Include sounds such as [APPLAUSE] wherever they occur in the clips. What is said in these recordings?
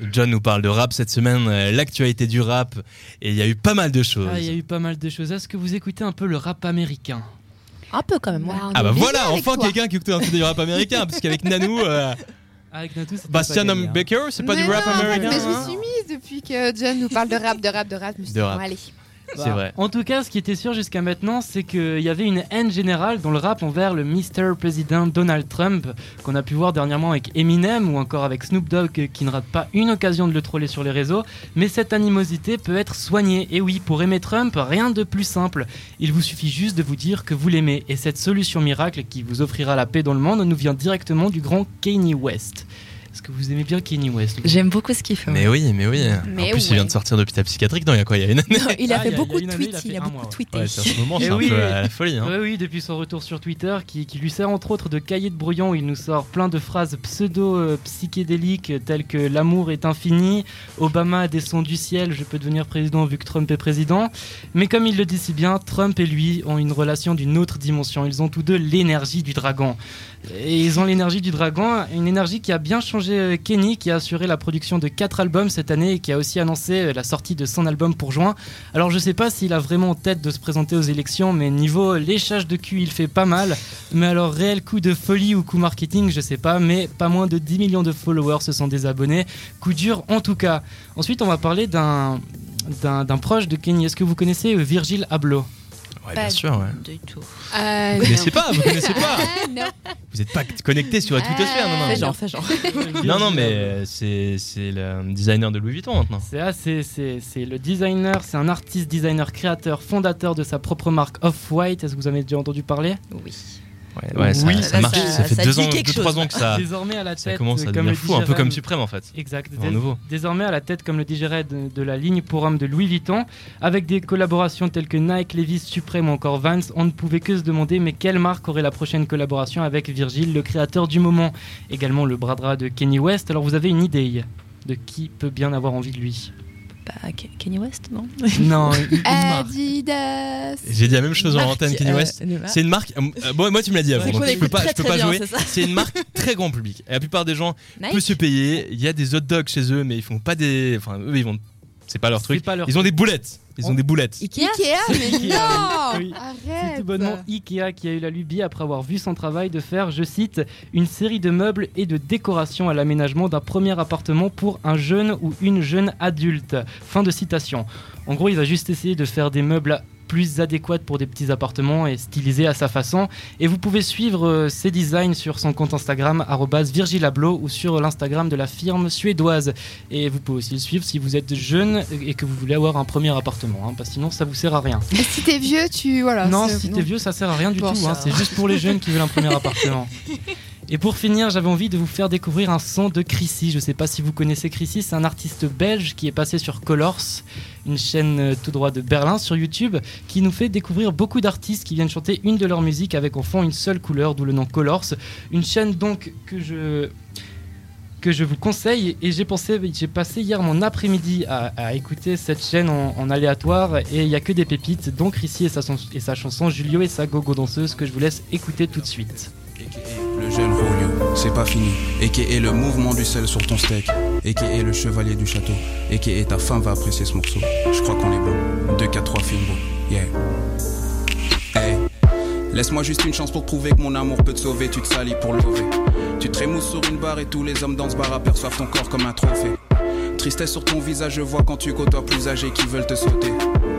John nous parle de rap cette semaine, euh, l'actualité du rap, et il y a eu pas mal de choses. Ah, il y a eu pas mal de choses. Est-ce que vous écoutez un peu le rap américain? Un peu quand même. ouais. Ah bah voilà, enfin quelqu'un qui écoute un peu du rap américain, parce qu'avec [LAUGHS] Nanou, euh, Avec Natou, c'était Bastian pas gagné, hein. Baker, c'est pas Mais du rap non, américain Mais je hein me suis mise depuis que John nous parle de rap, de rap, de rap. Je me suis De dit, rap. bon, C'est vrai. En tout cas, ce qui était sûr jusqu'à maintenant, c'est qu'il y avait une haine générale dans le rap envers le Mr. Président Donald Trump, qu'on a pu voir dernièrement avec Eminem ou encore avec Snoop Dogg, qui ne rate pas une occasion de le troller sur les réseaux. Mais cette animosité peut être soignée. Et oui, pour aimer Trump, rien de plus simple. Il vous suffit juste de vous dire que vous l'aimez. Et cette solution miracle qui vous offrira la paix dans le monde nous vient directement du grand Kanye West. Est-ce que vous aimez bien Kanye West J'aime beaucoup ce qu'il fait. Mais oui, mais oui. Mais en plus, il vient de sortir d'hôpital psychiatrique, non, il y a quoi Il y a une année Non, il a Ah, il y a- fait il y a beaucoup de tweets. a fait Il a beaucoup mois, tweeté. Ouais, c'est en ce moment, Eh c'est un oui. peu à la folie. Hein. Oui, oui, depuis son retour sur Twitter, qui, qui lui sert entre autres de cahier de brouillon, il nous sort plein de phrases pseudo-psychédéliques telles que l'amour est infini, Obama a des sons du ciel, je peux devenir président vu que Trump est président. Mais comme il le dit si bien, Trump et lui ont une relation d'une autre dimension. Ils ont tous deux l'énergie du dragon. Et ils ont l'énergie du dragon, une énergie qui a bien changé euh, Kenny, qui a assuré la production de 4 albums cette année et qui a aussi annoncé euh, la sortie de son album pour juin. Alors je sais pas s'il a vraiment en tête de se présenter aux élections, mais niveau léchage de cul, il fait pas mal. Mais alors réel coup de folie ou coup marketing, je sais pas, mais pas moins de 10 millions de followers se sont désabonnés. Coup dur en tout cas. Ensuite, on va parler d'un proche de Kenny. Est-ce que vous connaissez euh, Virgil Abloh? Ouais, bien sûr, ouais. Du tout. Euh, Vous connaissez pas, vous connaissez pas [LAUGHS] non. Vous n'êtes pas connecté sur la twittosphère, non, non. Fais genre, fais genre. [LAUGHS] Non, non, mais euh, c'est c'est le designer de Louis Vuitton maintenant. C'est ah, c'est- c'est- c'est le designer, c'est un artiste, designer, créateur, fondateur de sa propre marque Off-White. Est-ce que vous en avez déjà entendu parler? Oui. Ouais, ouais, ça, Oui, ça marche, ça- ça fait ça deux dit ans, quelque deux, trois ans que ça, Désormais à la ça tête, commence à comme devenir fou, un peu comme Suprême en fait. Exact. En nouveau. Désormais à la tête comme le DigiRed de, de la ligne pour hommes de Louis Vuitton, avec des collaborations telles que Nike, Levi's, Supreme ou encore Vans, on ne pouvait que se demander mais quelle marque aurait la prochaine collaboration avec Virgil, le créateur du moment, également le bras droit de Kenny West. Alors vous avez une idée de qui peut bien avoir envie de lui? Bah, Kanye West, non [LAUGHS] Non. Adidas. J'ai dit la même chose en antenne, Kanye euh, West. C'est une marque. euh, bon, moi, tu me l'as dit avant, donc je peux pas, très, je peux pas bien, jouer. c'est une marque très grand public. Et la plupart des gens [LAUGHS] peuvent se payer. Il y a des hot dogs chez eux, mais ils font pas des. Enfin, eux, ils vont. C'est pas leur truc. pas leur Ils ont des boulettes. Ils ont On- des boulettes. Ikea Ikea, mais non. C'est Arrête tout bonnement Ikea qui a eu la lubie après avoir vu son travail de faire, je cite, une série de meubles et de décorations à l'aménagement d'un premier appartement pour un jeune ou une jeune adulte. Fin de citation. En gros, il va juste essayer de faire des meubles plus adéquats pour des petits appartements et stylisés à sa façon. Et vous pouvez suivre euh, ses designs sur son compte Instagram @virgilablo ou sur l'Instagram de la firme suédoise. Et vous pouvez aussi le suivre si vous êtes jeune et que vous voulez avoir un premier appartement, hein, parce que sinon ça vous sert à rien. Et si t'es vieux, tu. Voilà. Non, si t'es vieux, ça sert à rien du Bon, tout. ça hein. C'est juste pour les jeunes qui veulent un premier appartement. [LAUGHS] Et pour finir, j'avais envie de vous faire découvrir un son de Chrissy. Je sais pas si vous connaissez Chrissy, c'est un artiste belge qui est passé sur Colors, une chaîne euh, tout droit de Berlin sur YouTube, qui nous fait découvrir beaucoup d'artistes qui viennent chanter une de leurs musiques avec en fond une seule couleur, d'où le nom Colors. Une chaîne donc que je que je vous conseille et j'ai passé hier mon après-midi à, écouter cette chaîne en, aléatoire et il y a que des pépites donc Chrissy et sa, et sa chanson Julio et sa gogo danseuse que je vous laisse écouter tout de suite. C'est pas fini. Et qui est le mouvement du sel sur ton steak. Et qui est le chevalier du château. Et qui est ta femme va apprécier ce morceau. Je crois qu'on est bon. 2, 4, 3 films beau. Yeah. Hey. Laisse-moi juste une chance pour prouver que mon amour peut te sauver. Tu te salis pour lever. Tu te rémousses sur une barre et tous les hommes dans ce bar aperçoivent ton corps comme un trophée. Tristesse sur ton visage, je vois quand tu côtoies plus âgés qui veulent te sauter.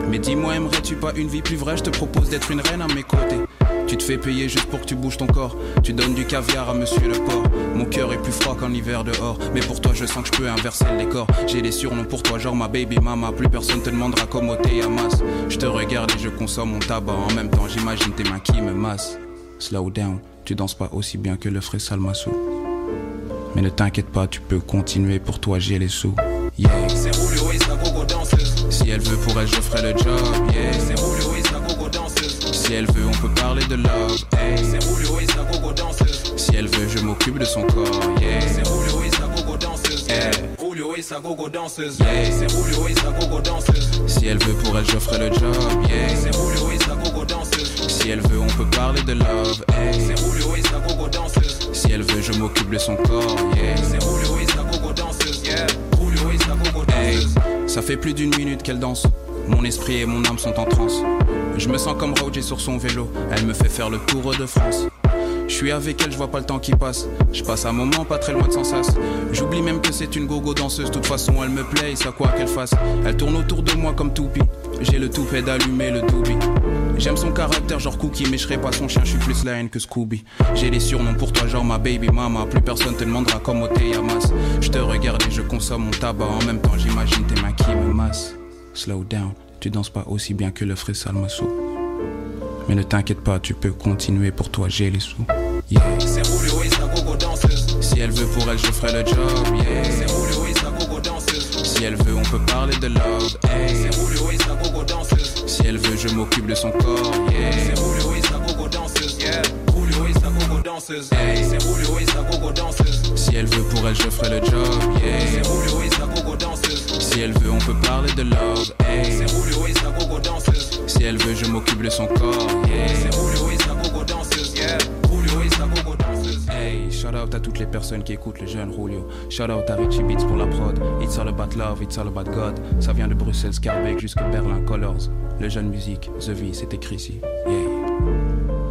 Mais dis-moi, aimerais-tu pas une vie plus vraie? Je te propose d'être une reine à mes côtés. Tu te fais payer juste pour que tu bouges ton corps. Tu donnes du caviar à monsieur le porc. Mon cœur est plus froid qu'en hiver dehors. Mais pour toi, je sens que je peux inverser le décor. J'ai des surnoms pour toi, genre ma baby mama. Plus personne te demandera comment t'es à masse. Je te regarde et je consomme mon tabac. En même temps, j'imagine tes mains qui me massent. Slow down, tu danses pas aussi bien que le frais Salmasso. Mais ne t'inquiète pas, tu peux continuer. Pour toi, j'ai les sous. Yeah. C'est danseuse. Si elle veut pour elle, je ferai le job. Yeah. C'est Si elle veut, on peut parler de love. Hey. Si elle veut, je m'occupe de son corps. Yeah. C'est Julio et sa gogo danseuse. Yeah. Julio et sa gogo danseuse. Yeah. C'est Julio et sa gogo danseuse. Si elle veut pour elle, je ferai le job. Yeah. C'est Julio et sa gogo danseuse. Si elle veut, on peut parler de love. Hey. C'est Julio et sa gogo danseuse. Si elle veut, je m'occupe de son corps. Yeah. C'est Julio et sa gogo danseuse. Yeah. Julio Ça fait plus d'une minute qu'elle danse. Mon esprit et mon âme sont en transe. Je me sens comme Roger sur son vélo. Elle me fait faire le tour de France. Je suis avec elle, je vois pas le temps qui passe. Je passe un moment pas très loin de Sansas. J'oublie même que c'est une gogo danseuse. De toute façon, elle me plaît, et ça quoi qu'elle fasse. Elle tourne autour de moi comme toupie. J'ai le toupet d'allumer le doobie. J'aime son caractère, genre cookie, mais je serai pas son chien, je suis plus la que Scooby. J'ai des surnoms pour toi, genre ma baby mama. Plus personne te demandera comme au Yamas. Je te regarde et je consomme mon tabac. En même temps, j'imagine tes mains qui me massent. Slow down, tu danses pas aussi bien que le frais Salmasso. Mais ne t'inquiète pas, tu peux continuer pour toi, j'ai les sous. Yeah. C'est Julio et sa gogo danseuse. Si elle veut pour elle, je ferai le job. Yeah. C'est Julio et sa gogo danseuse. Si elle veut, on peut parler de love. Hey. C'est Julio et sa gogo danseuse. Si elle veut, je m'occupe de son corps. Yeah. Hey. Si elle veut pour elle, je ferai le job. Yeah. C'est Julio et sa gogo danseuse. Si elle veut, on peut parler de love. Son corps. Yeah. C'est Julio et sa gogo danseuse. Yeah. Julio et sa gogo danseuse. Hey, shout out à toutes les personnes qui écoutent le jeune Julio. Shout out à Richie Beats pour la prod. It's all about love, it's all about God. Ça vient de Bruxelles, Scarbeck jusque Berlin Colors. Le jeune musique, The V, c'est écrit ici. Yeah.